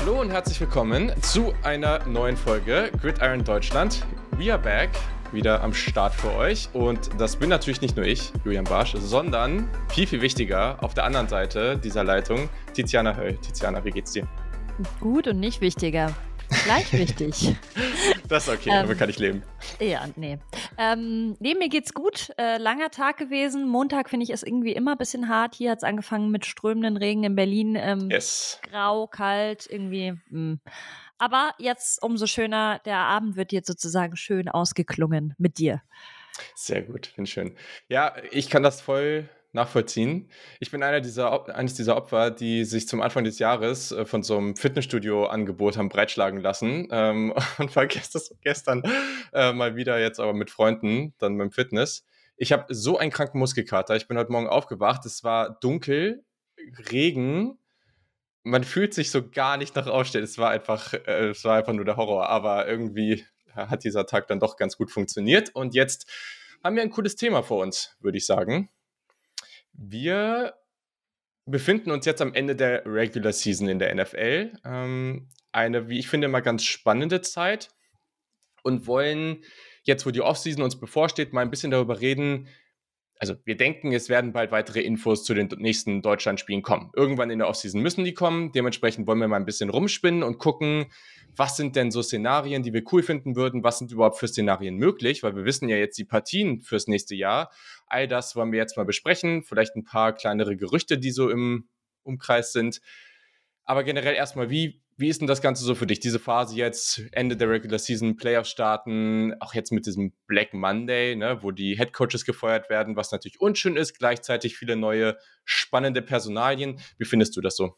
Hallo und herzlich willkommen zu einer neuen Folge Gridiron Deutschland. We are back, wieder am Start für euch. Und das bin natürlich nicht nur ich, Julian Barsch, sondern viel, viel wichtiger auf der anderen Seite dieser Leitung, Tiziana Höll. Tiziana, wie geht's dir? Gut und nicht wichtiger. Gleich wichtig. das ist okay, ähm, damit kann ich leben. Ja, nee. Ähm, nee, mir geht's gut. Äh, langer Tag gewesen. Montag finde ich es irgendwie immer ein bisschen hart. Hier hat es angefangen mit strömenden Regen in Berlin. Ähm, yes. Grau, kalt, irgendwie. Mh. Hm. Aber jetzt umso schöner. Der Abend wird jetzt sozusagen schön ausgeklungen mit dir. Sehr gut, finde schön. Ja, ich kann das voll nachvollziehen. Ich bin einer dieser, eines dieser Opfer, die sich zum Anfang des Jahres äh, von so einem Fitnessstudio-Angebot haben breitschlagen lassen ähm, und war gestern, gestern äh, mal wieder jetzt aber mit Freunden, dann beim Fitness. Ich habe so einen kranken Muskelkater. Ich bin heute Morgen aufgewacht. Es war dunkel, Regen. Man fühlt sich so gar nicht nach Aufstehen. Es war einfach, äh, es war einfach nur der Horror. Aber irgendwie hat dieser Tag dann doch ganz gut funktioniert. Und jetzt haben wir ein cooles Thema vor uns, würde ich sagen. Wir befinden uns jetzt am Ende der Regular Season in der NFL. Ähm, eine, wie ich finde, mal ganz spannende Zeit und wollen jetzt, wo die Offseason uns bevorsteht, mal ein bisschen darüber reden, also wir denken, es werden bald weitere Infos zu den nächsten Deutschlandspielen kommen. Irgendwann in der Offseason müssen die kommen. Dementsprechend wollen wir mal ein bisschen rumspinnen und gucken, was sind denn so Szenarien, die wir cool finden würden? Was sind überhaupt für Szenarien möglich? Weil wir wissen ja jetzt die Partien fürs nächste Jahr. All das wollen wir jetzt mal besprechen. Vielleicht ein paar kleinere Gerüchte, die so im Umkreis sind. Aber generell erstmal, wie wie ist denn das Ganze so für dich? Diese Phase jetzt, Ende der Regular Season, Playoffs starten, auch jetzt mit diesem Black Monday, ne, wo die Head Coaches gefeuert werden, was natürlich unschön ist, gleichzeitig viele neue spannende Personalien. Wie findest du das so?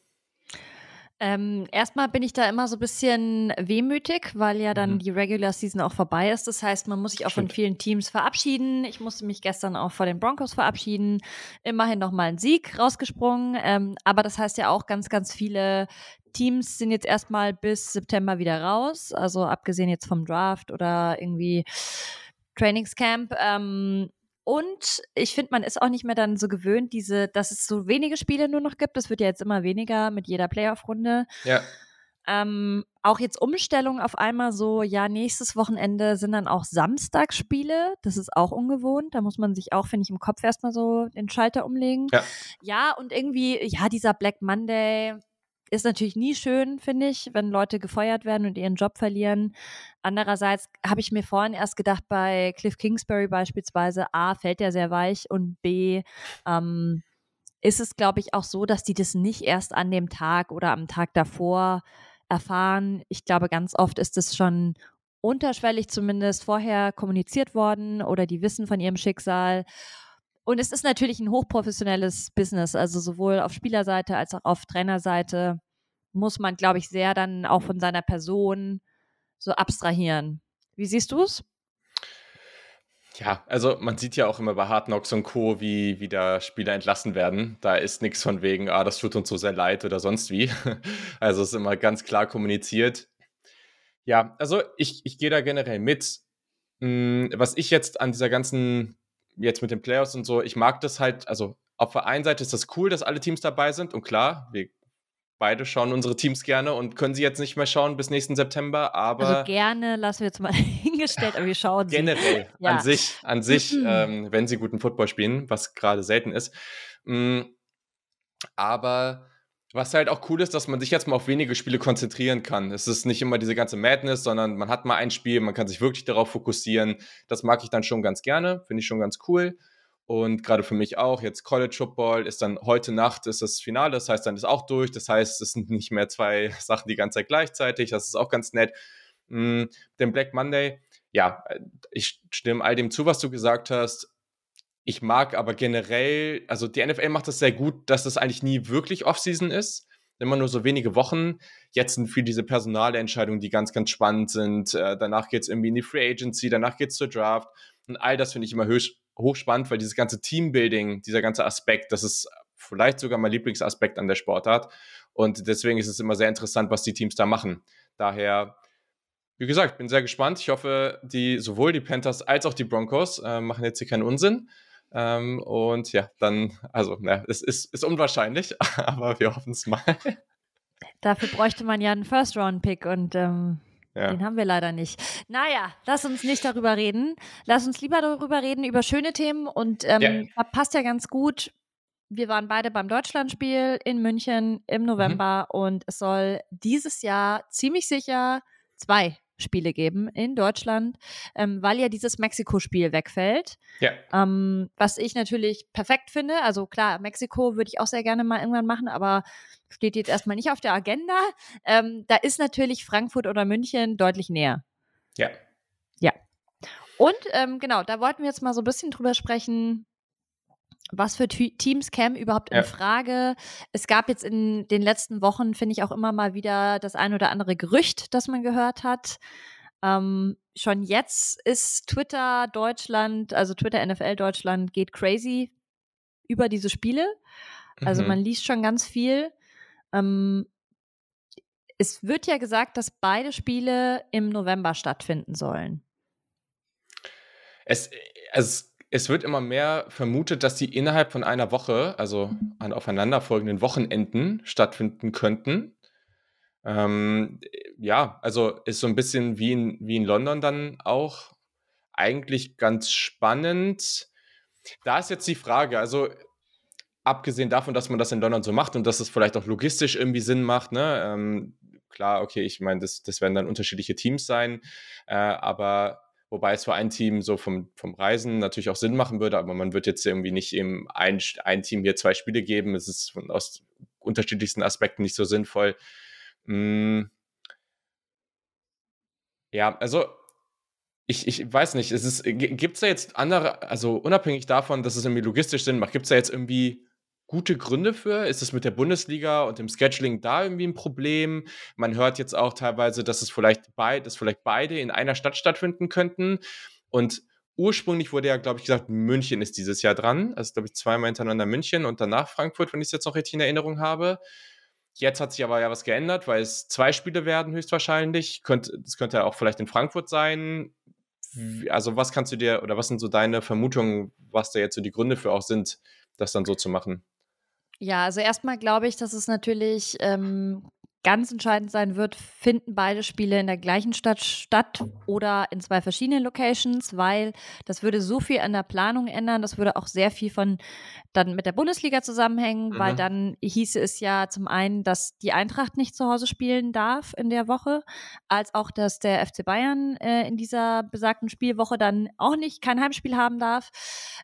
Ähm, erstmal bin ich da immer so ein bisschen wehmütig, weil ja dann mhm. die Regular Season auch vorbei ist. Das heißt, man muss sich auch Stimmt. von vielen Teams verabschieden. Ich musste mich gestern auch vor den Broncos verabschieden. Immerhin nochmal ein Sieg rausgesprungen. Ähm, aber das heißt ja auch, ganz, ganz viele Teams sind jetzt erstmal bis September wieder raus. Also abgesehen jetzt vom Draft oder irgendwie Trainingscamp. Ähm, und ich finde, man ist auch nicht mehr dann so gewöhnt, diese, dass es so wenige Spiele nur noch gibt. Das wird ja jetzt immer weniger mit jeder Playoff-Runde. Ja. Ähm, auch jetzt Umstellung auf einmal so, ja, nächstes Wochenende sind dann auch Samstagsspiele. Das ist auch ungewohnt. Da muss man sich auch, finde ich, im Kopf erstmal so den Schalter umlegen. Ja. ja, und irgendwie, ja, dieser Black Monday, ist natürlich nie schön, finde ich, wenn Leute gefeuert werden und ihren Job verlieren. Andererseits habe ich mir vorhin erst gedacht, bei Cliff Kingsbury beispielsweise, A, fällt er sehr weich und B, ähm, ist es, glaube ich, auch so, dass die das nicht erst an dem Tag oder am Tag davor erfahren. Ich glaube, ganz oft ist es schon unterschwellig zumindest vorher kommuniziert worden oder die wissen von ihrem Schicksal. Und es ist natürlich ein hochprofessionelles Business, also sowohl auf Spielerseite als auch auf Trainerseite muss man, glaube ich, sehr dann auch von seiner Person so abstrahieren. Wie siehst du es? Ja, also man sieht ja auch immer bei Hard Knocks und Co., wie, wie da Spieler entlassen werden. Da ist nichts von wegen, ah, das tut uns so sehr leid oder sonst wie. Also es ist immer ganz klar kommuniziert. Ja, also ich, ich gehe da generell mit. Hm, was ich jetzt an dieser ganzen jetzt mit den Playoffs und so, ich mag das halt, also auf der einen Seite ist das cool, dass alle Teams dabei sind und klar, wir beide schauen unsere Teams gerne und können sie jetzt nicht mehr schauen bis nächsten September, aber. Also gerne lassen wir jetzt mal hingestellt, aber wir schauen sie. Generell, ja. an sich, an sich, ähm, wenn sie guten Football spielen, was gerade selten ist. Mm, aber was halt auch cool ist, dass man sich jetzt mal auf wenige Spiele konzentrieren kann. Es ist nicht immer diese ganze Madness, sondern man hat mal ein Spiel, man kann sich wirklich darauf fokussieren. Das mag ich dann schon ganz gerne, finde ich schon ganz cool. Und gerade für mich auch, jetzt College Football ist dann heute Nacht ist das Finale, das heißt, dann ist auch durch. Das heißt, es sind nicht mehr zwei Sachen die ganze Zeit gleichzeitig. Das ist auch ganz nett. Mm, den Black Monday, ja, ich stimme all dem zu, was du gesagt hast. Ich mag aber generell, also die NFL macht das sehr gut, dass das eigentlich nie wirklich Offseason ist. Immer nur so wenige Wochen. Jetzt sind viel diese Personalentscheidungen, die ganz, ganz spannend sind. Äh, danach geht es irgendwie in die Free Agency, danach geht es zur Draft. Und all das finde ich immer höchst, hochspannend, weil dieses ganze Teambuilding, dieser ganze Aspekt, das ist vielleicht sogar mein Lieblingsaspekt an der Sportart. Und deswegen ist es immer sehr interessant, was die Teams da machen. Daher wie gesagt, bin sehr gespannt. Ich hoffe, die, sowohl die Panthers als auch die Broncos äh, machen jetzt hier keinen Unsinn. Ähm, und ja, dann, also, na, es ist, ist unwahrscheinlich, aber wir hoffen es mal. Dafür bräuchte man ja einen First-Round-Pick und ähm, ja. den haben wir leider nicht. Naja, lass uns nicht darüber reden. Lass uns lieber darüber reden, über schöne Themen und ähm, ja. passt ja ganz gut. Wir waren beide beim Deutschlandspiel in München im November mhm. und es soll dieses Jahr ziemlich sicher zwei Spiele geben in Deutschland, ähm, weil ja dieses Mexiko-Spiel wegfällt. Ja. Ähm, was ich natürlich perfekt finde. Also klar, Mexiko würde ich auch sehr gerne mal irgendwann machen, aber steht jetzt erstmal nicht auf der Agenda. Ähm, da ist natürlich Frankfurt oder München deutlich näher. Ja. Ja. Und ähm, genau, da wollten wir jetzt mal so ein bisschen drüber sprechen, was für Teams kämen überhaupt in ja. Frage? Es gab jetzt in den letzten Wochen, finde ich, auch immer mal wieder das ein oder andere Gerücht, das man gehört hat. Ähm, schon jetzt ist Twitter Deutschland, also Twitter NFL Deutschland geht crazy über diese Spiele. Also mhm. man liest schon ganz viel. Ähm, es wird ja gesagt, dass beide Spiele im November stattfinden sollen. Es, es es wird immer mehr vermutet, dass die innerhalb von einer Woche, also an aufeinanderfolgenden Wochenenden, stattfinden könnten. Ähm, ja, also ist so ein bisschen wie in, wie in London dann auch eigentlich ganz spannend. Da ist jetzt die Frage, also abgesehen davon, dass man das in London so macht und dass es vielleicht auch logistisch irgendwie Sinn macht, ne? Ähm, klar, okay, ich meine, das, das werden dann unterschiedliche Teams sein, äh, aber Wobei es für ein Team so vom, vom Reisen natürlich auch Sinn machen würde, aber man wird jetzt irgendwie nicht eben ein, ein Team hier zwei Spiele geben. Es ist aus unterschiedlichsten Aspekten nicht so sinnvoll. Hm. Ja, also ich, ich weiß nicht, gibt es da jetzt andere, also unabhängig davon, dass es irgendwie logistisch Sinn macht, gibt es da jetzt irgendwie gute Gründe für? Ist es mit der Bundesliga und dem Scheduling da irgendwie ein Problem? Man hört jetzt auch teilweise, dass es vielleicht, beid, dass vielleicht beide in einer Stadt stattfinden könnten. Und ursprünglich wurde ja, glaube ich, gesagt, München ist dieses Jahr dran. Also, glaube ich, zweimal hintereinander München und danach Frankfurt, wenn ich es jetzt noch richtig in Erinnerung habe. Jetzt hat sich aber ja was geändert, weil es zwei Spiele werden höchstwahrscheinlich. Es könnte auch vielleicht in Frankfurt sein. Also was kannst du dir oder was sind so deine Vermutungen, was da jetzt so die Gründe für auch sind, das dann so zu machen? Ja, also erstmal glaube ich, dass es natürlich ähm, ganz entscheidend sein wird, finden beide Spiele in der gleichen Stadt statt oder in zwei verschiedenen Locations, weil das würde so viel an der Planung ändern. Das würde auch sehr viel von dann mit der Bundesliga zusammenhängen, mhm. weil dann hieße es ja zum einen, dass die Eintracht nicht zu Hause spielen darf in der Woche, als auch, dass der FC Bayern äh, in dieser besagten Spielwoche dann auch nicht kein Heimspiel haben darf.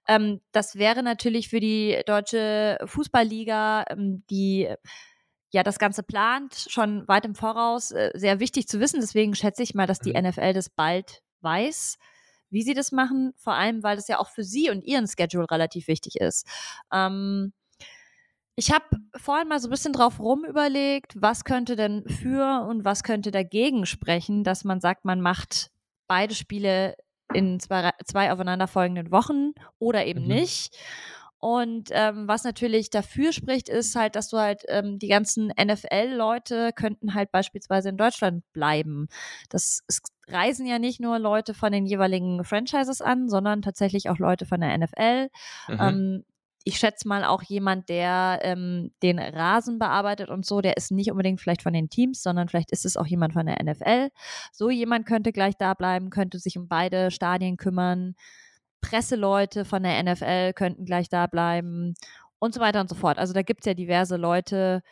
Ähm, das wäre natürlich für die deutsche Fußballliga, ähm, die ja das Ganze plant, schon weit im Voraus, äh, sehr wichtig zu wissen. Deswegen schätze ich mal, dass die mhm. NFL das bald weiß, wie sie das machen. Vor allem, weil das ja auch für sie und ihren Schedule relativ wichtig ist. Ähm, ich habe vorhin mal so ein bisschen drauf rum überlegt, was könnte denn für und was könnte dagegen sprechen, dass man sagt, man macht beide Spiele in zwei, zwei aufeinanderfolgenden Wochen oder eben mhm. nicht. Und ähm, was natürlich dafür spricht, ist halt, dass du halt ähm, die ganzen NFL-Leute könnten halt beispielsweise in Deutschland bleiben. Das es reisen ja nicht nur Leute von den jeweiligen Franchises an, sondern tatsächlich auch Leute von der NFL. Mhm. Ähm, ich schätze mal auch jemand, der ähm, den Rasen bearbeitet und so, der ist nicht unbedingt vielleicht von den Teams, sondern vielleicht ist es auch jemand von der NFL. So jemand könnte gleich da bleiben, könnte sich um beide Stadien kümmern. Presseleute von der NFL könnten gleich da bleiben und so weiter und so fort. Also da gibt es ja diverse Leute,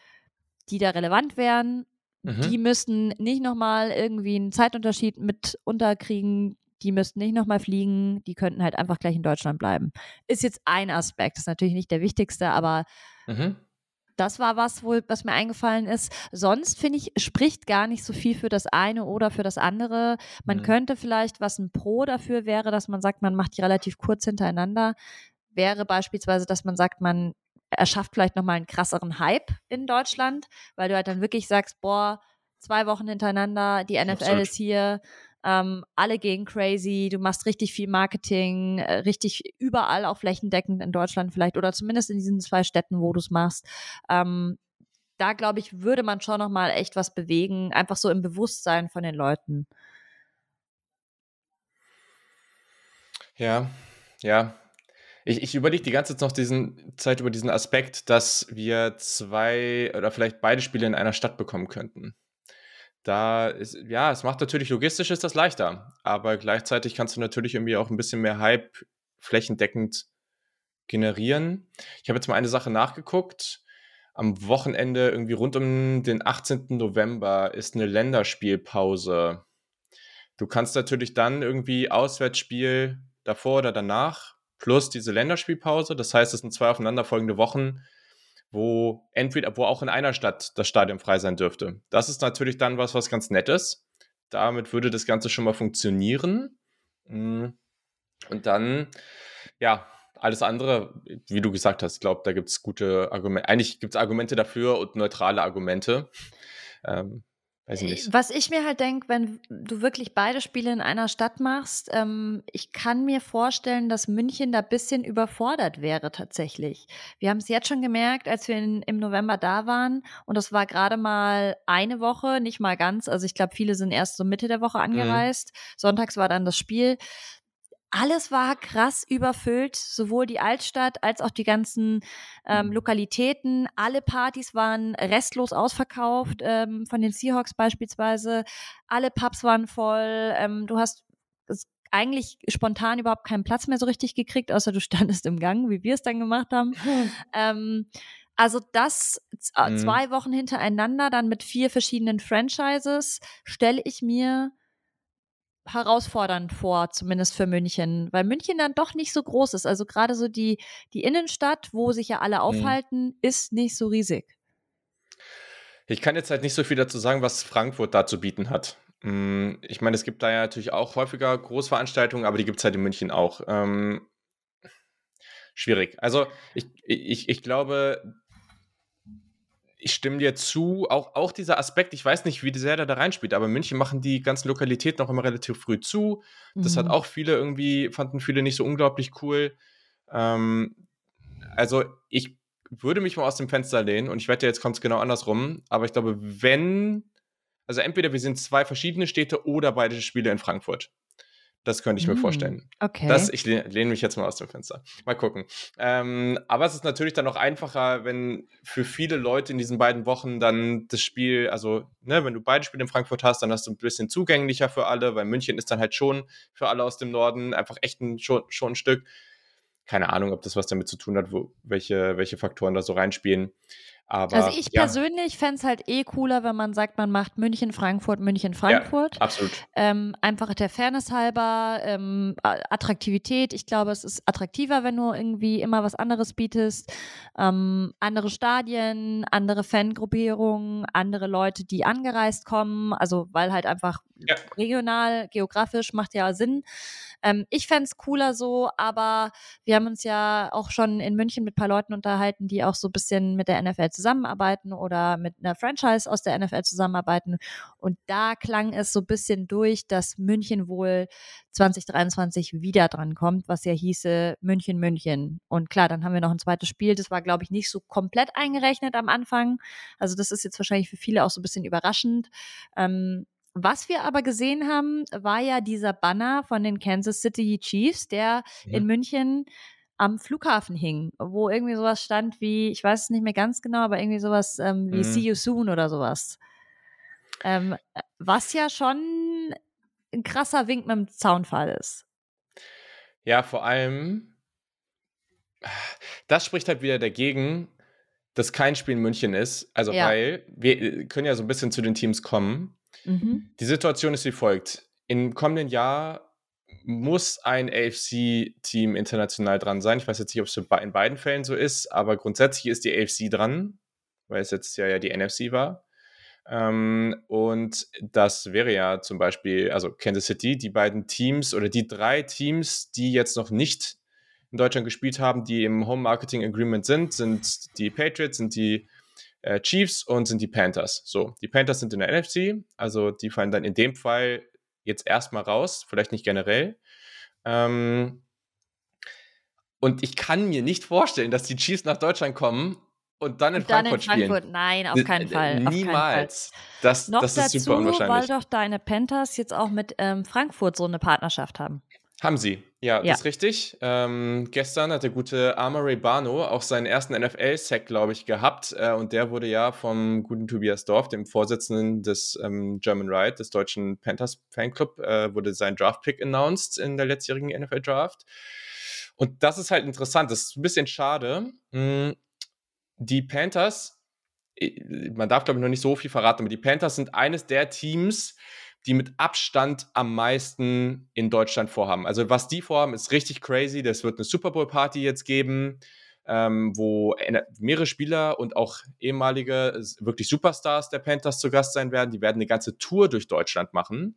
die da relevant wären. Mhm. Die müssten nicht nochmal irgendwie einen Zeitunterschied mit unterkriegen. Die müssten nicht nochmal fliegen. Die könnten halt einfach gleich in Deutschland bleiben. Ist jetzt ein Aspekt. Das ist natürlich nicht der wichtigste, aber mhm. Das war was, wo, was mir eingefallen ist. Sonst finde ich, spricht gar nicht so viel für das eine oder für das andere. Man mhm. könnte vielleicht, was ein Pro dafür wäre, dass man sagt, man macht die relativ kurz hintereinander, wäre beispielsweise, dass man sagt, man erschafft vielleicht nochmal einen krasseren Hype in Deutschland, weil du halt dann wirklich sagst, boah, zwei Wochen hintereinander, die NFL Absolut. ist hier, ähm, alle gehen crazy, du machst richtig viel Marketing, äh, richtig überall auch flächendeckend in Deutschland vielleicht oder zumindest in diesen zwei Städten, wo du es machst. Ähm, da glaube ich, würde man schon noch mal echt was bewegen, einfach so im Bewusstsein von den Leuten. Ja, ja. Ich, ich überlege die ganze Zeit noch diesen Zeit über diesen Aspekt, dass wir zwei oder vielleicht beide Spiele in einer Stadt bekommen könnten. Da ist, ja, es macht natürlich logistisch ist das leichter, aber gleichzeitig kannst du natürlich irgendwie auch ein bisschen mehr Hype flächendeckend generieren. Ich habe jetzt mal eine Sache nachgeguckt. Am Wochenende, irgendwie rund um den 18. November, ist eine Länderspielpause. Du kannst natürlich dann irgendwie Auswärtsspiel davor oder danach plus diese Länderspielpause. Das heißt, es sind zwei aufeinanderfolgende Wochen, wo entweder, wo auch in einer Stadt das Stadion frei sein dürfte. Das ist natürlich dann was, was ganz Nettes. Damit würde das Ganze schon mal funktionieren. Mm. Und dann, ja, alles andere, wie du gesagt hast, ich glaube, da gibt es gute Argumente. Eigentlich gibt es Argumente dafür und neutrale Argumente. Ähm, weiß ich nicht. Was ich mir halt denke, wenn du wirklich beide Spiele in einer Stadt machst, ähm, ich kann mir vorstellen, dass München da ein bisschen überfordert wäre tatsächlich. Wir haben es jetzt schon gemerkt, als wir in, im November da waren und das war gerade mal eine Woche, nicht mal ganz. Also ich glaube, viele sind erst so Mitte der Woche mhm. angereist. Mhm. Sonntags war dann das Spiel alles war krass überfüllt, sowohl die Altstadt als auch die ganzen ähm, mhm. Lokalitäten. Alle Partys waren restlos ausverkauft, ähm, von den Seahawks beispielsweise. Alle Pubs waren voll. Ähm, du hast eigentlich spontan überhaupt keinen Platz mehr so richtig gekriegt, außer du standest im Gang, wie wir es dann gemacht haben. ähm, also das äh, mhm. zwei Wochen hintereinander, dann mit vier verschiedenen Franchises, stelle ich mir herausfordernd vor, zumindest für München, weil München dann doch nicht so groß ist. Also gerade so die, die Innenstadt, wo sich ja alle mhm. aufhalten, mhm. ist nicht so riesig. Ich kann jetzt halt nicht so viel dazu sagen, was Frankfurt da zu bieten hat. Mm, ich meine, es gibt da ja natürlich auch häufiger Großveranstaltungen, aber die gibt es halt in München auch. Ähm, schwierig. Also ich, ich, ich glaube, ich stimme dir zu, auch, auch dieser Aspekt, ich weiß nicht, wie sehr der da reinspielt, aber in München machen die ganzen Lokalitäten auch immer relativ früh zu. Das mhm. hat auch viele irgendwie, fanden viele nicht so unglaublich cool. Ähm, also ich würde mich mal aus dem Fenster lehnen und ich wette, jetzt kommt es genau andersrum, aber ich glaube, wenn, also entweder wir sind zwei verschiedene Städte oder beide Spiele in Frankfurt. Das könnte ich mir mm, vorstellen. Okay. Das, ich lehne, lehne mich jetzt mal aus dem Fenster. Mal gucken. Ähm, aber es ist natürlich dann noch einfacher, wenn für viele Leute in diesen beiden Wochen dann das Spiel, also ne, wenn du beide Spiele in Frankfurt hast, dann hast du ein bisschen zugänglicher für alle, weil München ist dann halt schon für alle aus dem Norden einfach echt ein, schon, schon ein Stück. Keine Ahnung, ob das was damit zu tun hat, wo, welche, welche Faktoren da so reinspielen. Aber, also ich ja. persönlich fände es halt eh cooler, wenn man sagt, man macht München, Frankfurt, München, Frankfurt. Ja, absolut. Ähm, einfach der Fairness halber, ähm, Attraktivität. Ich glaube, es ist attraktiver, wenn du irgendwie immer was anderes bietest. Ähm, andere Stadien, andere Fangruppierungen, andere Leute, die angereist kommen. Also weil halt einfach ja. regional, geografisch macht ja Sinn. Ähm, ich fände es cooler so, aber wir haben uns ja auch schon in München mit ein paar Leuten unterhalten, die auch so ein bisschen mit der NFL zusammenarbeiten oder mit einer Franchise aus der NFL zusammenarbeiten. Und da klang es so ein bisschen durch, dass München wohl 2023 wieder dran kommt, was ja hieße München, München. Und klar, dann haben wir noch ein zweites Spiel. Das war, glaube ich, nicht so komplett eingerechnet am Anfang. Also das ist jetzt wahrscheinlich für viele auch so ein bisschen überraschend. Ähm, was wir aber gesehen haben, war ja dieser Banner von den Kansas City Chiefs, der ja. in München am Flughafen hing, wo irgendwie sowas stand wie, ich weiß es nicht mehr ganz genau, aber irgendwie sowas ähm, wie mhm. See You Soon oder sowas. Ähm, was ja schon ein krasser Wink mit dem Zaunfall ist. Ja, vor allem, das spricht halt wieder dagegen, dass kein Spiel in München ist. Also, ja. weil wir äh, können ja so ein bisschen zu den Teams kommen. Mhm. Die Situation ist wie folgt. Im kommenden Jahr muss ein AFC-Team international dran sein. Ich weiß jetzt nicht, ob es in beiden Fällen so ist, aber grundsätzlich ist die AFC dran, weil es jetzt ja, ja die NFC war. Ähm, und das wäre ja zum Beispiel, also Kansas City, die beiden Teams oder die drei Teams, die jetzt noch nicht in Deutschland gespielt haben, die im Home Marketing Agreement sind, sind die Patriots, sind die äh, Chiefs und sind die Panthers. So, die Panthers sind in der NFC, also die fallen dann in dem Fall jetzt erstmal raus, vielleicht nicht generell. Ähm, und ich kann mir nicht vorstellen, dass die Chiefs nach Deutschland kommen und dann in und Frankfurt dann in Frankfurt. spielen. Nein, auf keinen Fall. Niemals. Fall. Das, Noch das ist dazu, super unwahrscheinlich. Weil doch deine Panthers jetzt auch mit ähm, Frankfurt so eine Partnerschaft haben. Haben sie, ja, ja. das ist richtig. Ähm, gestern hat der gute Amory Barno auch seinen ersten NFL-Sack, glaube ich, gehabt. Äh, und der wurde ja vom guten Tobias Dorf, dem Vorsitzenden des ähm, German Ride, des deutschen Panthers Fanclub, äh, wurde sein Draft-Pick announced in der letztjährigen NFL-Draft. Und das ist halt interessant. Das ist ein bisschen schade. Hm, die Panthers, man darf, glaube ich, noch nicht so viel verraten, aber die Panthers sind eines der Teams, die mit Abstand am meisten in Deutschland vorhaben. Also was die vorhaben, ist richtig crazy. Das wird eine Super Bowl Party jetzt geben, ähm, wo mehrere Spieler und auch ehemalige wirklich Superstars der Panthers zu Gast sein werden. Die werden eine ganze Tour durch Deutschland machen.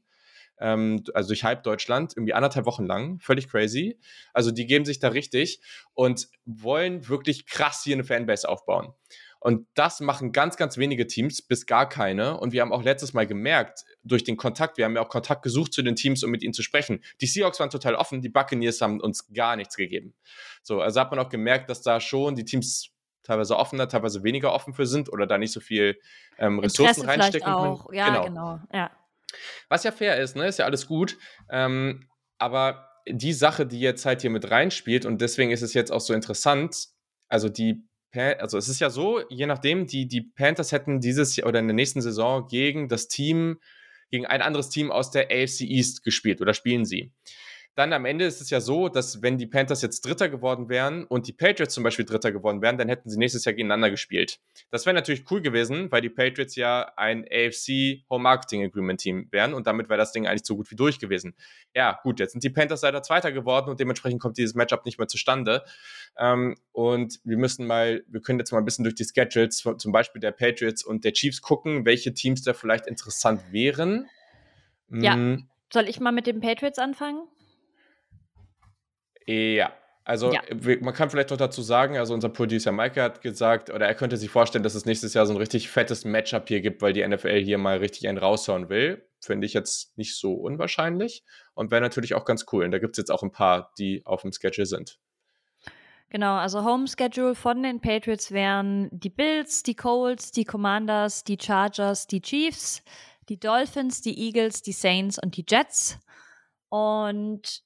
Ähm, also durch halb Deutschland, irgendwie anderthalb Wochen lang. Völlig crazy. Also die geben sich da richtig und wollen wirklich krass hier eine Fanbase aufbauen. Und das machen ganz, ganz wenige Teams, bis gar keine. Und wir haben auch letztes Mal gemerkt, durch den Kontakt, wir haben ja auch Kontakt gesucht zu den Teams, um mit ihnen zu sprechen. Die Seahawks waren total offen, die Buccaneers haben uns gar nichts gegeben. So, also hat man auch gemerkt, dass da schon die Teams teilweise offener, teilweise weniger offen für sind oder da nicht so viel ähm, Ressourcen Interesse reinstecken auch. Ja, genau. genau. Ja. Was ja fair ist, ne? Ist ja alles gut. Ähm, aber die Sache, die jetzt halt hier mit reinspielt, und deswegen ist es jetzt auch so interessant, also die also es ist ja so, je nachdem, die, die Panthers hätten dieses Jahr oder in der nächsten Saison gegen das Team, gegen ein anderes Team aus der AFC East gespielt oder spielen sie dann am Ende ist es ja so, dass wenn die Panthers jetzt Dritter geworden wären und die Patriots zum Beispiel Dritter geworden wären, dann hätten sie nächstes Jahr gegeneinander gespielt. Das wäre natürlich cool gewesen, weil die Patriots ja ein AFC Home Marketing Agreement Team wären und damit wäre das Ding eigentlich so gut wie durch gewesen. Ja, gut, jetzt sind die Panthers leider Zweiter geworden und dementsprechend kommt dieses Matchup nicht mehr zustande. Ähm, und wir müssen mal, wir können jetzt mal ein bisschen durch die Schedules zum Beispiel der Patriots und der Chiefs gucken, welche Teams da vielleicht interessant wären. Ja. Mm. Soll ich mal mit den Patriots anfangen? Ja, also ja. man kann vielleicht noch dazu sagen, also unser Producer Maike hat gesagt, oder er könnte sich vorstellen, dass es nächstes Jahr so ein richtig fettes Matchup hier gibt, weil die NFL hier mal richtig einen raushauen will. Finde ich jetzt nicht so unwahrscheinlich und wäre natürlich auch ganz cool. Und da gibt es jetzt auch ein paar, die auf dem Schedule sind. Genau, also Home Schedule von den Patriots wären die Bills, die Colts, die Commanders, die Chargers, die Chiefs, die Dolphins, die Eagles, die Saints und die Jets. Und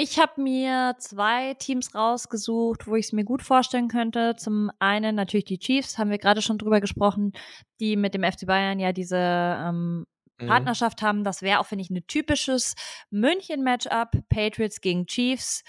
ich habe mir zwei Teams rausgesucht, wo ich es mir gut vorstellen könnte. Zum einen natürlich die Chiefs, haben wir gerade schon drüber gesprochen, die mit dem FC Bayern ja diese ähm, mhm. Partnerschaft haben. Das wäre auch, finde ich, ein typisches München-Matchup. Patriots gegen Chiefs.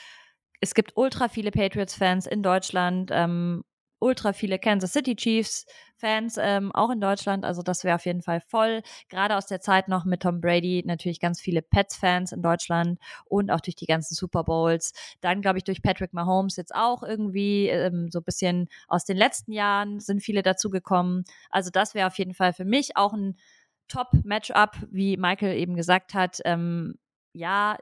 Es gibt ultra viele Patriots-Fans in Deutschland. Ähm, ultra viele Kansas City Chiefs Fans, ähm, auch in Deutschland. Also das wäre auf jeden Fall voll. Gerade aus der Zeit noch mit Tom Brady natürlich ganz viele Pets-Fans in Deutschland und auch durch die ganzen Super Bowls. Dann glaube ich durch Patrick Mahomes jetzt auch irgendwie ähm, so ein bisschen aus den letzten Jahren sind viele dazugekommen. Also das wäre auf jeden Fall für mich auch ein Top-Matchup, wie Michael eben gesagt hat. Ähm, ja,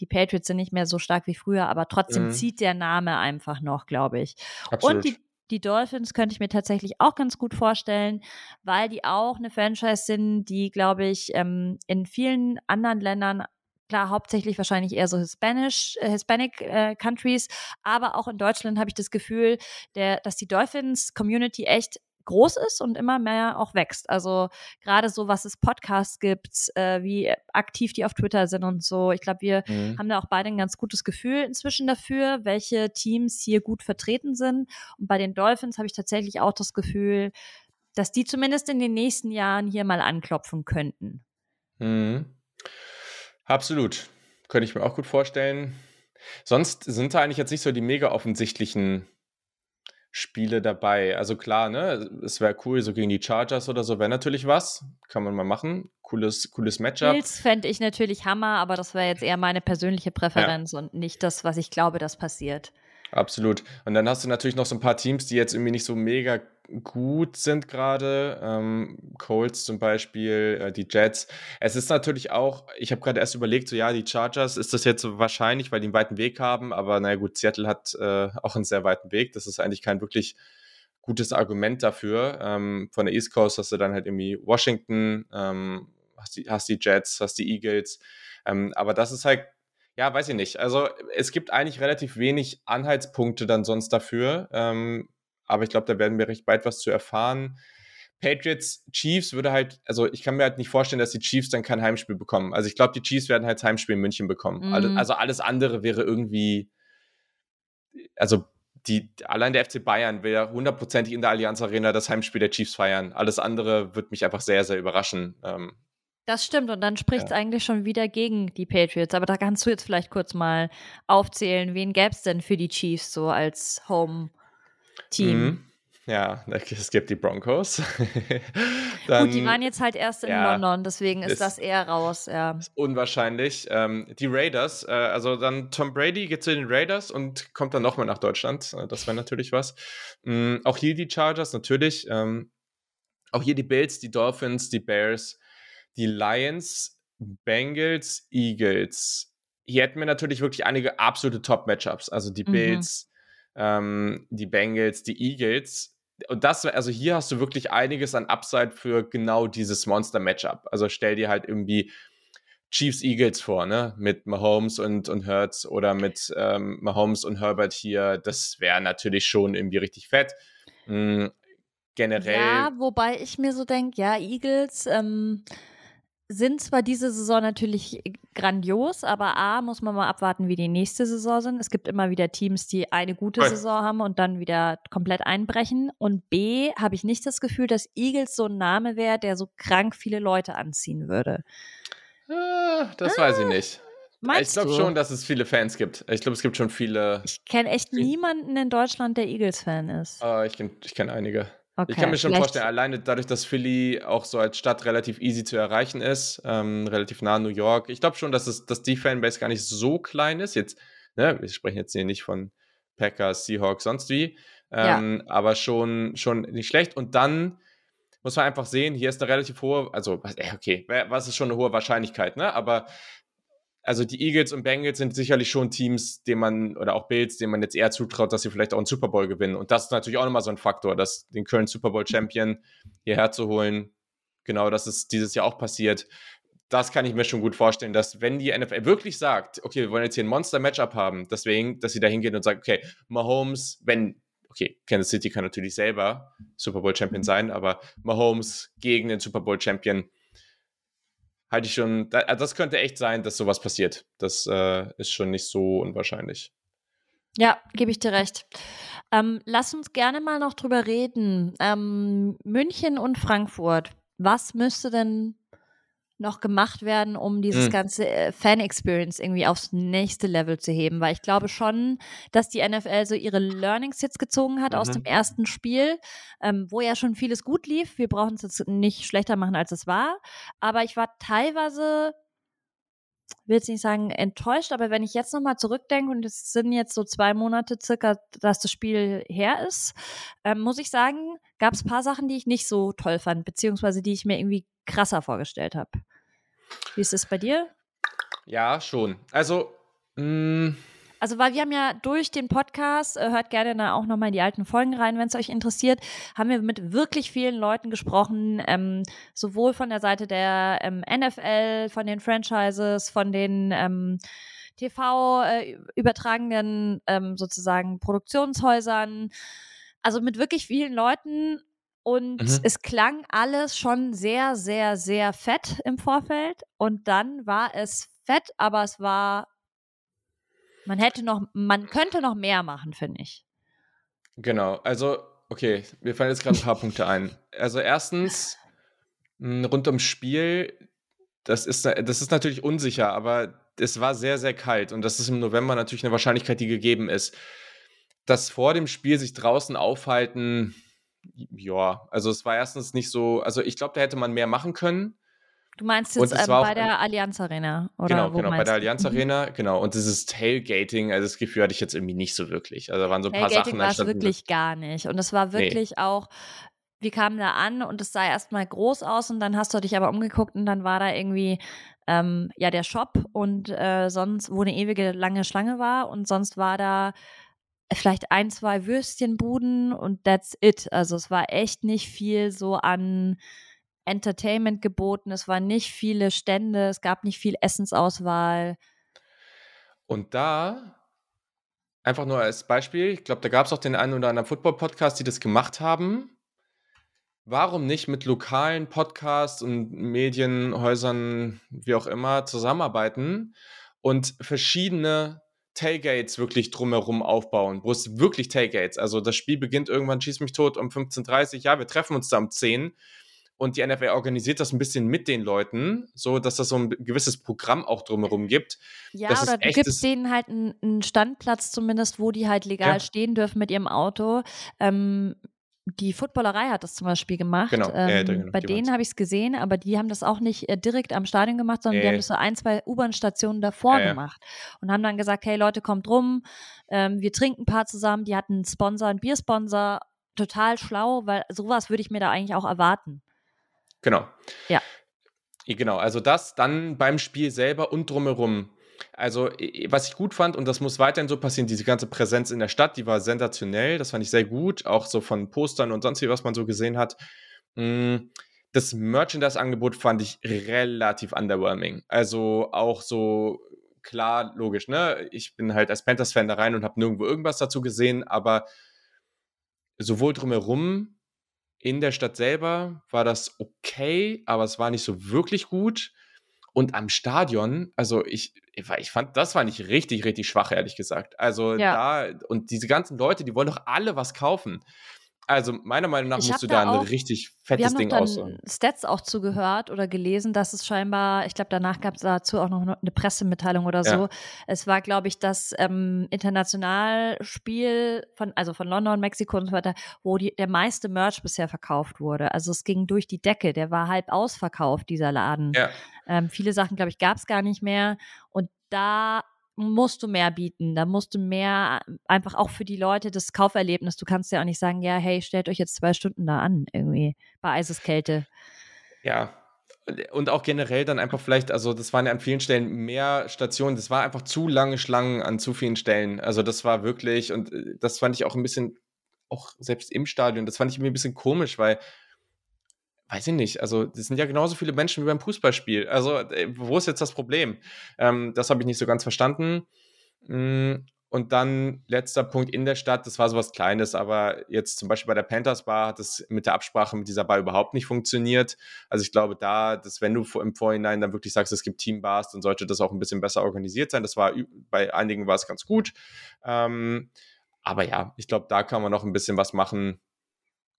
die Patriots sind nicht mehr so stark wie früher, aber trotzdem mhm. zieht der Name einfach noch, glaube ich. Absolut. Und die die Dolphins könnte ich mir tatsächlich auch ganz gut vorstellen, weil die auch eine Franchise sind, die, glaube ich, ähm, in vielen anderen Ländern klar, hauptsächlich wahrscheinlich eher so Hispanisch, äh, Hispanic äh, Countries, aber auch in Deutschland habe ich das Gefühl, der, dass die Dolphins Community echt groß ist und immer mehr auch wächst. Also gerade so, was es Podcasts gibt, äh, wie aktiv die auf Twitter sind und so. Ich glaube, wir mhm. haben da auch beide ein ganz gutes Gefühl inzwischen dafür, welche Teams hier gut vertreten sind. Und bei den Dolphins habe ich tatsächlich auch das Gefühl, dass die zumindest in den nächsten Jahren hier mal anklopfen könnten. Mhm. Absolut. Könnte ich mir auch gut vorstellen. Sonst sind da eigentlich jetzt nicht so die mega offensichtlichen Spiele dabei. Also klar, ne, es wäre cool, so gegen die Chargers oder so, wäre natürlich was. Kann man mal machen. Cooles, cooles Matchup. Bills fände ich natürlich Hammer, aber das wäre jetzt eher meine persönliche Präferenz ja. und nicht das, was ich glaube, das passiert. Absolut. Und dann hast du natürlich noch so ein paar Teams, die jetzt irgendwie nicht so mega gut sind gerade. Ähm, Colts zum Beispiel, äh, die Jets. Es ist natürlich auch, ich habe gerade erst überlegt, so ja, die Chargers, ist das jetzt so wahrscheinlich, weil die einen weiten Weg haben, aber naja gut, Seattle hat äh, auch einen sehr weiten Weg. Das ist eigentlich kein wirklich gutes Argument dafür. Ähm, von der East Coast hast du dann halt irgendwie Washington, ähm, hast, die, hast die Jets, hast die Eagles. Ähm, aber das ist halt ja, weiß ich nicht. Also es gibt eigentlich relativ wenig Anhaltspunkte dann sonst dafür. Ähm, aber ich glaube, da werden wir recht bald was zu erfahren. Patriots Chiefs würde halt, also ich kann mir halt nicht vorstellen, dass die Chiefs dann kein Heimspiel bekommen. Also ich glaube, die Chiefs werden halt das Heimspiel in München bekommen. Mhm. Also alles andere wäre irgendwie, also die, allein der FC Bayern will ja hundertprozentig in der Allianz Arena das Heimspiel der Chiefs feiern. Alles andere wird mich einfach sehr, sehr überraschen. Ähm, das stimmt und dann spricht es ja. eigentlich schon wieder gegen die Patriots. Aber da kannst du jetzt vielleicht kurz mal aufzählen, wen gäbe es denn für die Chiefs so als Home-Team? Mhm. Ja, es gibt die Broncos. Dann, Gut, die waren jetzt halt erst in ja, London, deswegen ist, ist, das eher raus. Ja. unwahrscheinlich. Ähm, die Raiders, äh, also dann Tom Brady geht zu den Raiders und kommt dann nochmal nach Deutschland. Äh, das wäre natürlich was. Ähm, auch hier die Chargers, natürlich. Ähm, auch hier die Bills, die Dolphins, die Bears, die Lions, Bengals, Eagles. Hier hätten wir natürlich wirklich einige absolute Top-Matchups. Also die mhm. Bills, mhm. die Bengals, die Eagles und das, also hier hast du wirklich einiges an Upside für genau dieses Monster-Matchup. Also stell dir halt irgendwie Chiefs Eagles vor, ne? Mit Mahomes und, und Hurts oder mit ähm, Mahomes und Herbert hier. Das wäre natürlich schon irgendwie richtig fett. Mhm, generell. Ja, wobei ich mir so denke, ja, Eagles, ähm, sind zwar diese Saison natürlich grandios, aber A, muss man mal abwarten, wie die nächste Saison sind. Es gibt immer wieder Teams, die eine gute Saison haben und dann wieder komplett einbrechen. Und B, habe ich nicht das Gefühl, dass Eagles so ein Name wäre, der so krank viele Leute anziehen würde. Ah, das ah, weiß ich nicht. ich glaube schon, dass es viele Fans gibt. Ich glaube, es gibt schon viele. Ich kenne echt niemanden in Deutschland, der Eagles-Fan ist. Uh, ich kenne ich kenn einige. Okay, ich kann mir schon vorstellen, alleine dadurch, dass Philly auch so als Stadt relativ easy zu erreichen ist, ähm, relativ nah an New York. Ich glaube schon, dass, es, dass die Fanbase gar nicht so klein ist. Jetzt, ne, wir sprechen jetzt hier nicht von Packers, Seahawks, sonst wie, ähm, ja. aber schon, schon nicht schlecht. Und dann muss man einfach sehen, hier ist eine relativ hohe, also, okay, was ist schon eine hohe Wahrscheinlichkeit, ne? Aber also die Eagles und Bengals sind sicherlich schon Teams, denen man, oder auch Bills, denen man jetzt eher zutraut, dass sie vielleicht auch einen Super Bowl gewinnen. Und das ist natürlich auch nochmal so ein Faktor, dass den Current Super Bowl Champion hierher zu holen, genau das ist dieses Jahr auch passiert. Das kann ich mir schon gut vorstellen, dass wenn die NFL wirklich sagt, okay, wir wollen jetzt hier ein Monster-Matchup haben, deswegen, dass sie da hingehen und sagen, okay, Mahomes, wenn, okay, Kansas City kann natürlich selber Super Bowl Champion sein, aber Mahomes gegen den Super Bowl Champion, halte ich schon, äh, das könnte echt sein, dass sowas passiert. Das äh, ist schon nicht so unwahrscheinlich. Ja, gebe ich dir recht. Ähm, lass uns gerne mal noch drüber reden. Ähm, München und Frankfurt. Was müsste denn noch gemacht werden, um dieses mhm. ganze äh, Fan-Experience irgendwie aufs nächste Level zu heben? Weil ich glaube schon, dass die NFL so ihre Learnings jetzt gezogen hat mhm. aus dem ersten Spiel, ähm, wo ja schon vieles gut lief. Wir brauchen es jetzt nicht schlechter machen, als es war. Aber ich war teilweise will jetzt nicht sagen enttäuscht, aber wenn ich jetzt nochmal zurückdenke und es sind jetzt so zwei Monate circa, dass das Spiel her ist, ähm, muss ich sagen, gab es ein paar Sachen, die ich nicht so toll fand, beziehungsweise die ich mir irgendwie krasser vorgestellt habe. Wie ist es bei dir? Ja, schon. Also, mh, mm, also, weil wir haben ja durch den Podcast, äh, hört gerne da auch nochmal in die alten Folgen rein, wenn es euch interessiert, haben wir mit wirklich vielen Leuten gesprochen, ähm, sowohl von der Seite der ähm, NFL, von den Franchises, von den ähm, TV äh, übertragenden ähm, sozusagen Produktionshäusern, also mit wirklich vielen Leuten und mhm. es klang alles schon sehr, sehr, sehr fett im Vorfeld. Und dann war es fett, aber es war man hätte noch, man könnte noch mehr machen, finde ich. Genau, also, okay, mir fallen jetzt gerade ein paar Punkte ein. Also erstens, hm, rund ums Spiel, das ist, das ist natürlich unsicher, aber es war sehr, sehr kalt und das ist im November natürlich eine Wahrscheinlichkeit, die gegeben ist. Dass vor dem Spiel sich draußen aufhalten, ja, also es war erstens nicht so, also ich glaube, da hätte man mehr machen können. Du meinst jetzt ähm, bei der Allianz Arena, oder? Genau, genau, bei der Allianz mhm. Arena, genau. Und dieses Tailgating, also das Gefühl hatte ich jetzt irgendwie nicht so wirklich. Also da waren so ein paar Sachen. war es wirklich gar nicht. Und es war wirklich nee. auch, wir kamen da an und es sah erstmal groß aus und dann hast du dich aber umgeguckt und dann war da irgendwie ähm, ja der Shop und äh, sonst, wo eine ewige lange Schlange war und sonst war da vielleicht ein, zwei Würstchenbuden und that's it. Also es war echt nicht viel so an Entertainment geboten, es waren nicht viele Stände, es gab nicht viel Essensauswahl. Und da, einfach nur als Beispiel, ich glaube, da gab es auch den einen oder anderen Football-Podcast, die das gemacht haben. warum nicht mit lokalen Podcasts und Medienhäusern, wie auch immer, zusammenarbeiten und verschiedene Tailgates wirklich drumherum aufbauen, wo es wirklich Tailgates, also das Spiel beginnt irgendwann, schieß mich tot um 15.30 Uhr, ja, wir treffen uns da um 10 und die NFL organisiert das ein bisschen mit den Leuten, so dass das so ein gewisses Programm auch drumherum gibt. Ja, oder du gibst denen halt einen, Standplatz zumindest, wo die halt legal ja. stehen dürfen mit ihrem Auto. Ähm, die Footballerei hat das zum Beispiel gemacht. Genau. Ähm, äh, genau bei denen habe ich es gesehen, aber die haben das auch nicht äh, direkt am Stadion gemacht, sondern äh. die haben das so ein, zwei U-Bahn-Stationen davor äh. gemacht und haben dann gesagt, hey Leute, kommt rum, ähm, wir trinken ein paar zusammen. Die hatten einen Sponsor, einen Biersponsor, total schlau, weil sowas würde ich mir da eigentlich auch erwarten. Genau. Ja. Genau, also das dann beim Spiel selber und drumherum also, was ich gut fand, und das muss weiterhin so passieren, diese ganze Präsenz in der Stadt, die war sensationell. Das fand ich sehr gut, auch so von Postern und sonst wie, was man so gesehen hat. Hm, das Merchandise-Angebot fand ich relativ underwhelming. Also auch so klar, logisch, ne? Ich bin halt als Panthers-Fan da rein und habe nirgendwo irgendwas dazu gesehen, aber sowohl drumherum in der Stadt selber war das okay, aber es war nicht so wirklich gut. Und am Stadion, also ich, ich fand, das war nicht richtig, richtig schwach, ehrlich gesagt. Also ja. da, und diese ganzen Leute, die wollen doch alle was kaufen. Also meiner Meinung nach ich musst du da, da ein richtig fettes Ding aussuchen. Stats auch zugehört oder gelesen, dass es scheinbar, ich glaube, danach gab es dazu auch noch eine Pressemitteilung oder so. Ja. Es war, glaube ich, das ähm, Internationalspiel von, also von London, Mexiko und so weiter, wo die, der meiste Merch bisher verkauft wurde. Also es ging durch die Decke, der war halb ausverkauft, dieser Laden. Ja. Ähm, viele Sachen, glaube ich, gab es gar nicht mehr. Und da musst du mehr bieten. Da musst du mehr einfach auch für die Leute das Kauferlebnis. Du kannst ja auch nicht sagen, ja, hey, stellt euch jetzt zwei Stunden da an, irgendwie bei Eiseskälte. Ja. Und auch generell dann einfach vielleicht, also das waren ja an vielen Stellen mehr Stationen, das war einfach zu lange Schlangen an zu vielen Stellen. Also das war wirklich, und äh, das fand ich auch ein bisschen, auch selbst im Stadion, das fand ich mir ein bisschen komisch, weil weiß ich nicht, also das sind ja genauso viele Menschen wie beim Fußballspiel. Also äh, wo ist jetzt das Problem? Ähm, das habe ich nicht so ganz verstanden. Mm, und dann letzter Punkt in der Stadt, das war sowas Kleines, aber jetzt zum Beispiel bei der Panthers Bar hat es mit der Absprache mit dieser Bar überhaupt nicht funktioniert. Also ich glaube da, dass wenn du im Vorhinein dann wirklich sagst, es gibt Teambars, dann sollte das auch ein bisschen besser organisiert sein. Das war bei einigen war es ganz gut. Ähm, aber ja, ich glaube, da kann man noch ein bisschen was machen.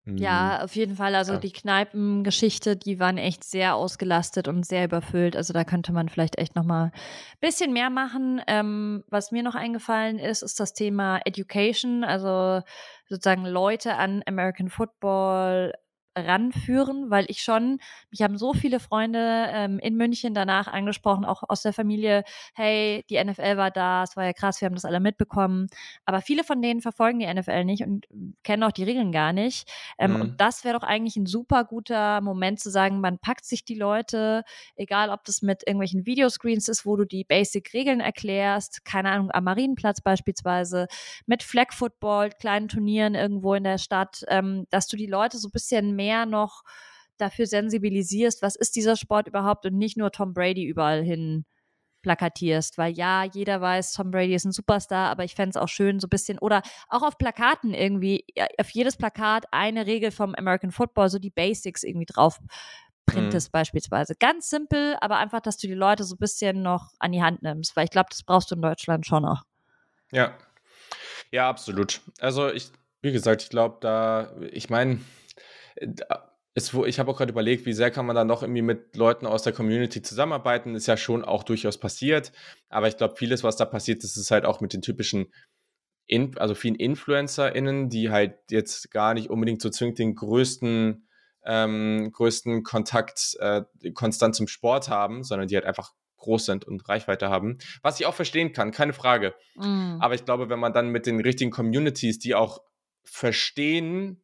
Ja, mhm. auf jeden Fall. Also ja. die Kneipengeschichte, die waren echt sehr ausgelastet und sehr überfüllt. Also da könnte man vielleicht echt noch mal ein bisschen mehr machen. Ähm, was mir noch eingefallen ist, ist das Thema Education. Also sozusagen Leute an American Football ranführen, weil ich schon, mich haben so viele Freunde ähm, in München danach angesprochen, auch aus der Familie, hey, die NFL war da, es war ja krass, wir haben das alle mitbekommen. Aber viele von denen verfolgen die NFL nicht und kennen auch die Regeln gar nicht. Ähm, mhm. Und das wäre doch eigentlich ein super guter Moment zu sagen, man packt sich die Leute, egal ob das mit irgendwelchen Videoscreens ist, wo du die Basic-Regeln erklärst, keine Ahnung, am Marienplatz beispielsweise, mit Flag Football, kleinen Turnieren irgendwo in der Stadt, ähm, dass du die Leute so ein bisschen mehr mehr noch dafür sensibilisierst, was ist dieser Sport überhaupt und nicht nur Tom Brady überall hin plakatierst, weil ja, jeder weiß, Tom Brady ist ein Superstar, aber ich fände es auch schön, so ein bisschen, oder auch auf Plakaten irgendwie, auf jedes Plakat eine Regel vom American Football, so die Basics irgendwie drauf printest mhm. beispielsweise. Ganz simpel, aber einfach, dass du die Leute so ein bisschen noch an die Hand nimmst, weil ich glaube, das brauchst du in Deutschland schon noch. Ja. Ja, absolut. Also ich, wie gesagt, ich glaube da, ich meine, es, ich habe auch gerade überlegt, wie sehr kann man da noch irgendwie mit Leuten aus der Community zusammenarbeiten. Ist ja schon auch durchaus passiert. Aber ich glaube, vieles, was da passiert ist, ist halt auch mit den typischen, In also vielen InfluencerInnen, die halt jetzt gar nicht unbedingt so zwingend den größten, ähm, größten Kontakt äh, konstant zum Sport haben, sondern die halt einfach groß sind und Reichweite haben. Was ich auch verstehen kann, keine Frage. Mm. Aber ich glaube, wenn man dann mit den richtigen Communities, die auch verstehen,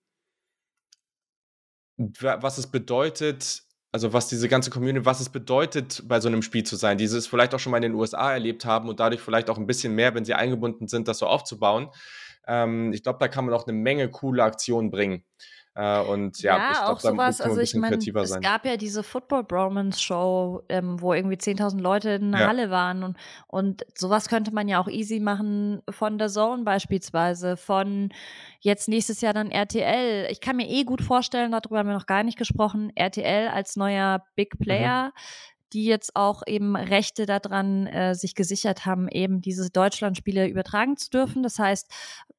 was es bedeutet, also was diese ganze Community, was es bedeutet, bei so einem Spiel zu sein, die es vielleicht auch schon mal in den USA erlebt haben und dadurch vielleicht auch ein bisschen mehr, wenn sie eingebunden sind, das so aufzubauen. Ähm, ich glaube, da kann man auch eine Menge coole Aktionen bringen. Äh, und ja, ja ich auch glaube, da sowas. Also ich meine, es sein. gab ja diese Football Bromance Show, ähm, wo irgendwie 10.000 Leute in der Ja. Halle waren und, und sowas könnte man ja auch easy machen von der Zone beispielsweise, von jetzt nächstes Jahr dann RTL. Ich kann mir eh gut vorstellen, darüber haben wir noch gar nicht gesprochen, RTL als neuer Big Mhm. Die jetzt auch eben Rechte daran äh, sich gesichert haben, eben diese Deutschlandspiele übertragen zu dürfen. Das heißt,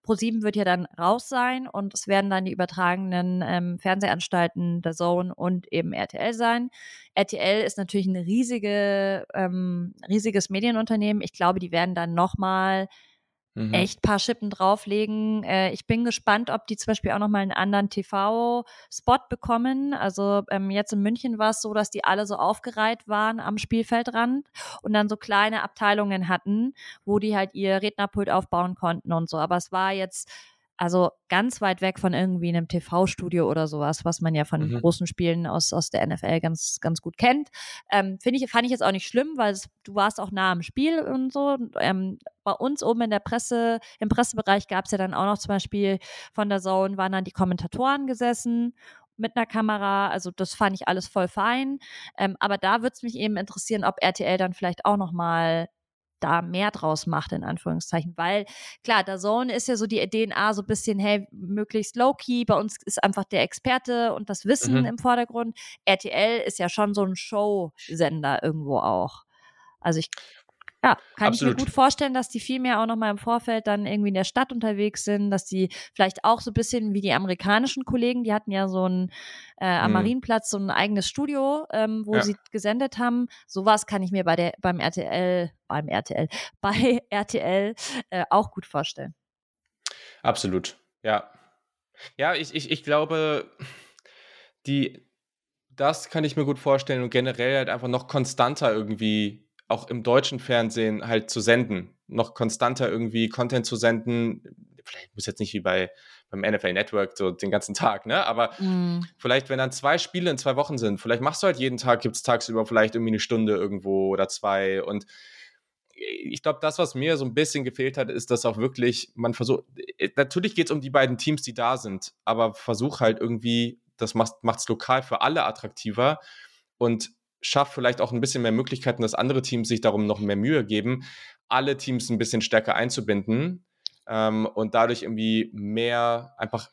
ProSieben wird ja dann raus sein und es werden dann die übertragenen ähm, Fernsehanstalten der Zone und eben RTL sein. RTL ist natürlich ein riesige, ähm, riesiges Medienunternehmen. Ich glaube, die werden dann nochmal Mhm. echt paar Schippen drauflegen. Äh, ich bin gespannt, ob die zum Beispiel auch nochmal einen anderen TV-Spot bekommen. Also ähm, jetzt in München war es so, dass die alle so aufgereiht waren am Spielfeldrand und dann so kleine Abteilungen hatten, wo die halt ihr Rednerpult aufbauen konnten und so. Aber es war jetzt also ganz weit weg von irgendwie einem TV-Studio oder sowas, was man ja von Mhm. großen Spielen aus, aus der NFL ganz, ganz gut kennt. Ähm, Finde ich, fand ich jetzt auch nicht schlimm, weil es, du warst auch nah am Spiel und so. Und, Ähm, bei uns oben in der Presse, im Pressebereich gab es ja dann auch noch zum Beispiel von der Zone, waren dann die Kommentatoren gesessen mit einer Kamera. Also das fand ich alles voll fein. Ähm, aber da würde es mich eben interessieren, ob RTL dann vielleicht auch noch mal da mehr draus macht, in Anführungszeichen. Weil, klar, der Zone ist ja so die DNA so ein bisschen, hey, möglichst low-key. Bei uns ist einfach der Experte und das Wissen Mhm. im Vordergrund. RTL ist ja schon so ein Show-Sender irgendwo auch. Also ich, ja, kann ich Absolut. mir gut vorstellen, dass die viel mehr auch nochmal im Vorfeld dann irgendwie in der Stadt unterwegs sind, dass die vielleicht auch so ein bisschen wie die amerikanischen Kollegen, die hatten ja so ein äh, am Mhm. Marienplatz so ein eigenes Studio, ähm, wo Ja. sie gesendet haben. Sowas kann ich mir bei der beim RTL, beim RTL, bei RTL äh, auch gut vorstellen. Absolut, ja. Ja, ich, ich, ich glaube, die, das kann ich mir gut vorstellen und generell halt einfach noch konstanter irgendwie auch im deutschen Fernsehen halt zu senden, noch konstanter irgendwie Content zu senden. Vielleicht muss jetzt nicht wie bei beim NFL Network so den ganzen Tag, ne? Aber Mm. vielleicht, wenn dann zwei Spiele in zwei Wochen sind, vielleicht machst du halt jeden Tag, gibt es tagsüber vielleicht irgendwie eine Stunde irgendwo oder zwei. Und ich glaube, das, was mir so ein bisschen gefehlt hat, ist, dass auch wirklich, man versucht, natürlich geht es um die beiden Teams, die da sind, aber versuch halt irgendwie, das macht es lokal für alle attraktiver und schafft vielleicht auch ein bisschen mehr Möglichkeiten, dass andere Teams sich darum noch mehr Mühe geben, alle Teams ein bisschen stärker einzubinden ähm, und dadurch irgendwie mehr einfach,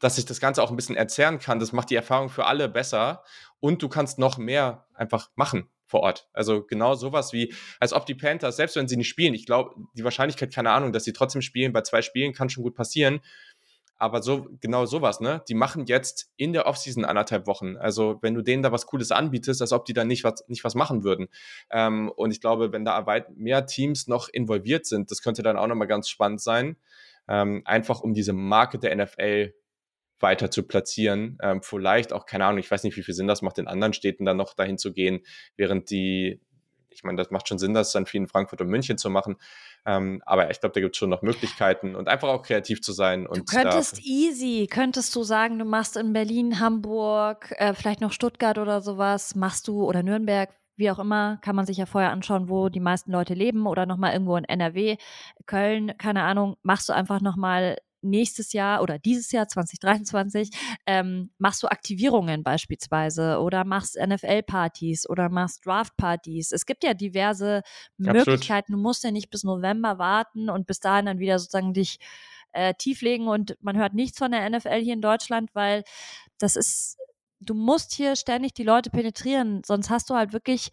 dass sich das Ganze auch ein bisschen erzerren kann. Das macht die Erfahrung für alle besser und du kannst noch mehr einfach machen vor Ort. Also genau sowas wie, als ob die Panthers, selbst wenn sie nicht spielen, ich glaube, die Wahrscheinlichkeit, keine Ahnung, dass sie trotzdem spielen, bei zwei Spielen kann schon gut passieren. Aber so, genau sowas, ne? Die machen jetzt in der Offseason anderthalb Wochen. Also, wenn du denen da was Cooles anbietest, als ob die da nicht was, nicht was machen würden. Ähm, und ich glaube, wenn da weit mehr Teams noch involviert sind, das könnte dann auch nochmal ganz spannend sein. Ähm, einfach um diese Marke der NFL weiter zu platzieren. Ähm, vielleicht auch, keine Ahnung, ich weiß nicht, wie viel Sinn das macht, in anderen Städten dann noch dahin zu gehen, während die, ich meine, das macht schon Sinn, das dann viel in Frankfurt und München zu machen. Ähm, aber ich glaube, da gibt es schon noch Möglichkeiten und einfach auch kreativ zu sein. Und Du könntest easy, könntest du sagen, du machst in Berlin, Hamburg, äh, vielleicht noch Stuttgart oder sowas, machst du oder Nürnberg, wie auch immer, kann man sich ja vorher anschauen, wo die meisten Leute leben oder nochmal irgendwo in NRW, Köln, keine Ahnung, machst du einfach nochmal nächstes Jahr oder dieses Jahr 2023 ähm, machst du Aktivierungen beispielsweise oder machst NFL-Partys oder machst Draft-Partys. Es gibt ja diverse Absolut. Möglichkeiten. Du musst ja nicht bis November warten und bis dahin dann wieder sozusagen dich äh, tieflegen und man hört nichts von der NFL hier in Deutschland, weil das ist, du musst hier ständig die Leute penetrieren, sonst hast du halt wirklich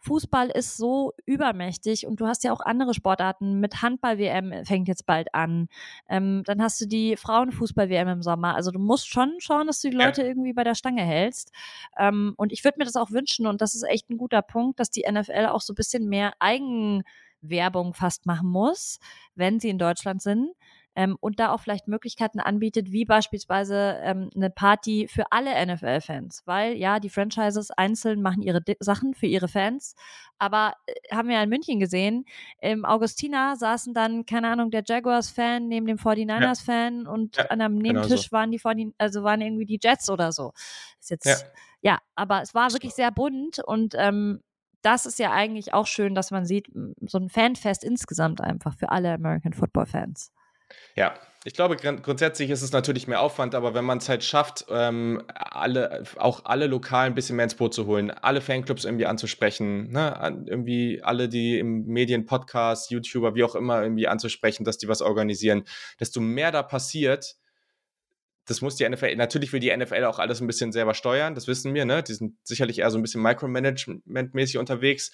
Fußball ist so übermächtig und du hast ja auch andere Sportarten. Mit Handball-WM fängt jetzt bald an. Ähm, dann hast du die Frauenfußball-WM im Sommer. Also du musst schon schauen, dass du die Ja. Leute irgendwie bei der Stange hältst. Ähm, und ich würde mir das auch wünschen und das ist echt ein guter Punkt, dass die NFL auch so ein bisschen mehr Eigenwerbung fast machen muss, wenn sie in Deutschland sind. Ähm, und da auch vielleicht Möglichkeiten anbietet, wie beispielsweise ähm, eine Party für alle NFL-Fans. Weil ja, die Franchises einzeln machen ihre Di Sachen für ihre Fans. Aber äh, haben wir ja in München gesehen, im Augustina saßen dann, keine Ahnung, der Jaguars-Fan neben dem 49ers-Fan und Ja, an einem genau Nebentisch so. waren die 40, also waren irgendwie die Jets oder so. Ist jetzt, Ja. ja, aber es war wirklich sehr bunt und ähm, das ist ja eigentlich auch schön, dass man sieht, so ein Fanfest insgesamt einfach für alle American Football Fans. Ja, ich glaube, grundsätzlich ist es natürlich mehr Aufwand, aber wenn man es halt schafft, ähm, alle, auch alle lokal ein bisschen mehr ins Boot zu holen, alle Fanclubs irgendwie anzusprechen, ne? irgendwie alle, die im Medien, Podcast, YouTuber, wie auch immer, irgendwie anzusprechen, dass die was organisieren, desto mehr da passiert, das muss die NFL, natürlich will die NFL auch alles ein bisschen selber steuern, das wissen wir, ne? Die sind sicherlich eher so ein bisschen Micromanagement-mäßig unterwegs.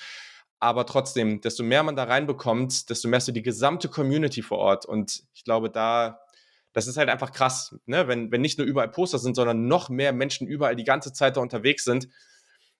Aber trotzdem, desto mehr man da reinbekommt, desto mehr hast du die gesamte Community vor Ort. Und ich glaube, da, das ist halt einfach krass, ne? wenn, wenn nicht nur überall Poster sind, sondern noch mehr Menschen überall die ganze Zeit da unterwegs sind,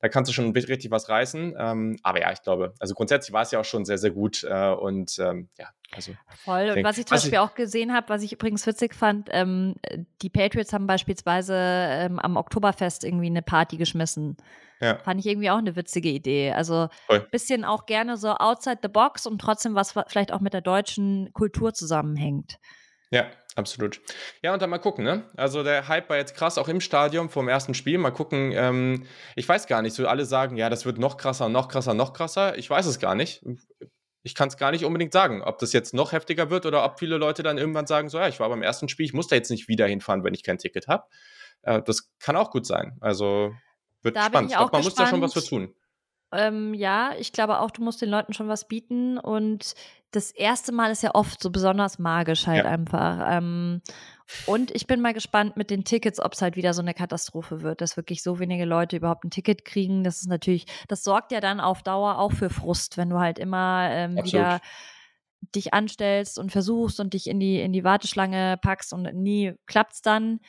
da kannst du schon richtig was reißen. Ähm, aber ja, ich glaube, also grundsätzlich war es ja auch schon sehr, sehr gut. Äh, und ähm, ja, also. Voll. Und was ich zum Beispiel ich, auch gesehen habe, was ich übrigens witzig fand, ähm, die Patriots haben beispielsweise ähm, am Oktoberfest irgendwie eine Party geschmissen. Ja. Fand ich irgendwie auch eine witzige Idee. Also ein bisschen auch gerne so outside the box und trotzdem was vielleicht auch mit der deutschen Kultur zusammenhängt. Ja, absolut. Ja, und dann mal gucken, ne? Also der Hype war jetzt krass, auch im Stadion vom ersten Spiel. Mal gucken, ähm, ich weiß gar nicht, so alle sagen, ja, das wird noch krasser, noch krasser, noch krasser. Ich weiß es gar nicht. Ich kann es gar nicht unbedingt sagen, ob das jetzt noch heftiger wird oder ob viele Leute dann irgendwann sagen, so, ja, ich war beim ersten Spiel, ich muss da jetzt nicht wieder hinfahren, wenn ich kein Ticket habe. Äh, das kann auch gut sein. Also wird da spannend. Ich, ich glaube, man gespannt. muss da schon was für tun. Ähm, ja, ich glaube auch, du musst den Leuten schon was bieten. Und das erste Mal ist ja oft so besonders magisch halt ja. einfach. Ähm, und ich bin mal gespannt mit den Tickets, ob es halt wieder so eine Katastrophe wird, dass wirklich so wenige Leute überhaupt ein Ticket kriegen. Das ist natürlich, das sorgt ja dann auf Dauer auch für Frust, wenn du halt immer ähm, wieder dich anstellst und versuchst und dich in die, in die Warteschlange packst und nie klappt's dann.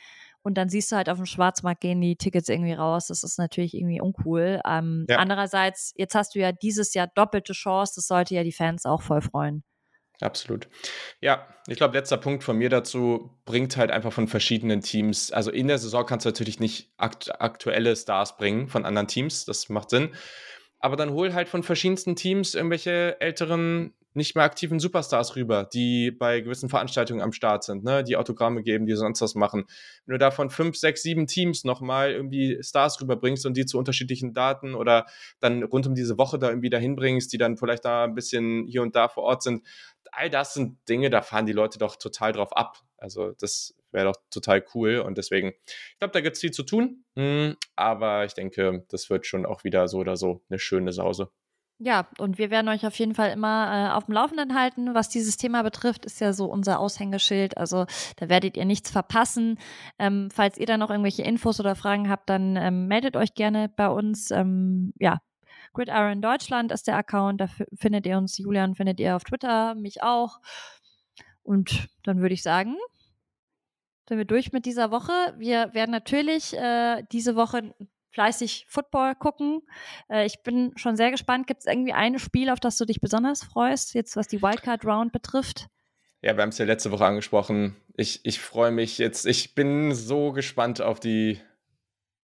Und dann siehst du halt auf dem Schwarzmarkt gehen die Tickets irgendwie raus. Das ist natürlich irgendwie uncool. Ähm, ja. Andererseits, jetzt hast du ja dieses Jahr doppelte Chance. Das sollte ja die Fans auch voll freuen. Absolut. Ja, ich glaube, letzter Punkt von mir dazu bringt halt einfach von verschiedenen Teams. Also in der Saison kannst du natürlich nicht akt aktuelle Stars bringen von anderen Teams. Das macht Sinn. Aber dann hol halt von verschiedensten Teams irgendwelche älteren nicht mehr aktiven Superstars rüber, die bei gewissen Veranstaltungen am Start sind, ne, die Autogramme geben, die sonst was machen. Wenn du da von fünf, sechs, sieben Teams nochmal irgendwie Stars rüberbringst und die zu unterschiedlichen Daten oder dann rund um diese Woche da irgendwie dahin bringst, die dann vielleicht da ein bisschen hier und da vor Ort sind, all das sind Dinge, da fahren die Leute doch total drauf ab. Also das wäre doch total cool und deswegen, ich glaube, da gibt es viel zu tun, hm, aber ich denke, das wird schon auch wieder so oder so eine schöne Sause. Ja, und wir werden euch auf jeden Fall immer äh, auf dem Laufenden halten. Was dieses Thema betrifft, ist ja so unser Aushängeschild. Also da werdet ihr nichts verpassen. Ähm, falls ihr da noch irgendwelche Infos oder Fragen habt, dann ähm, meldet euch gerne bei uns. Ähm, ja, Gridiron Deutschland ist der Account. Da findet ihr uns. Julian findet ihr auf Twitter, mich auch. Und dann würde ich sagen, sind wir durch mit dieser Woche. Wir werden natürlich äh, diese Woche fleißig Football gucken. Äh, ich bin schon sehr gespannt. Gibt es irgendwie ein Spiel, auf das du dich besonders freust, jetzt was die Wildcard Round betrifft? Ja, wir haben es ja letzte Woche angesprochen. Ich, ich freue mich jetzt. Ich bin so gespannt auf die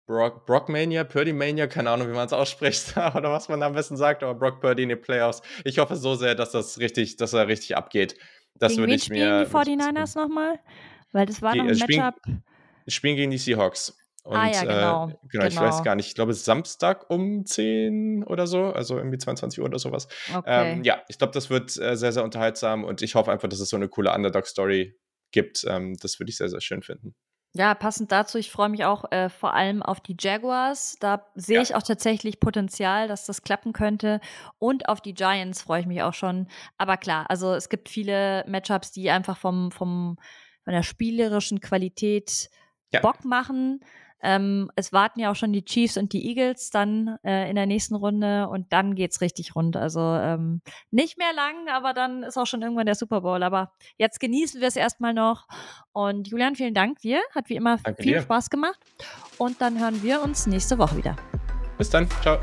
Brock, Brockmania, Purdy Mania, keine Ahnung, wie man es ausspricht oder was man am besten sagt, aber Brock Purdy in den Playoffs. Ich hoffe so sehr, dass das richtig, dass er richtig abgeht. Das würde ich mir. die 49ers nochmal? Weil das war die, noch ein spielen, Matchup. Spielen gegen die Seahawks. Und, ah ja, genau. Äh, genau, ich weiß genau. gar nicht, ich glaube Samstag um 10 oder so, also irgendwie 22 Uhr oder sowas. Okay. Ähm, ja, ich glaube, das wird äh, sehr, sehr unterhaltsam und ich hoffe einfach, dass es so eine coole Underdog-Story gibt. Ähm, das würde ich sehr, sehr schön finden. Ja, passend dazu, ich freue mich auch äh, vor allem auf die Jaguars. Da sehe ja. ich auch tatsächlich Potenzial, dass das klappen könnte. Und auf die Giants freue ich mich auch schon. Aber klar, also es gibt viele Matchups, die einfach vom, vom, von der spielerischen Qualität ja. Bock machen. Ähm, es warten ja auch schon die Chiefs und die Eagles dann äh, in der nächsten Runde und dann geht's richtig rund. Also ähm, nicht mehr lang, aber dann ist auch schon irgendwann der Super Bowl. Aber jetzt genießen wir es erstmal noch. Und Julian, vielen Dank dir. Hat wie immer Danke viel dir. Spaß gemacht. Und dann hören wir uns nächste Woche wieder. Bis dann. Ciao.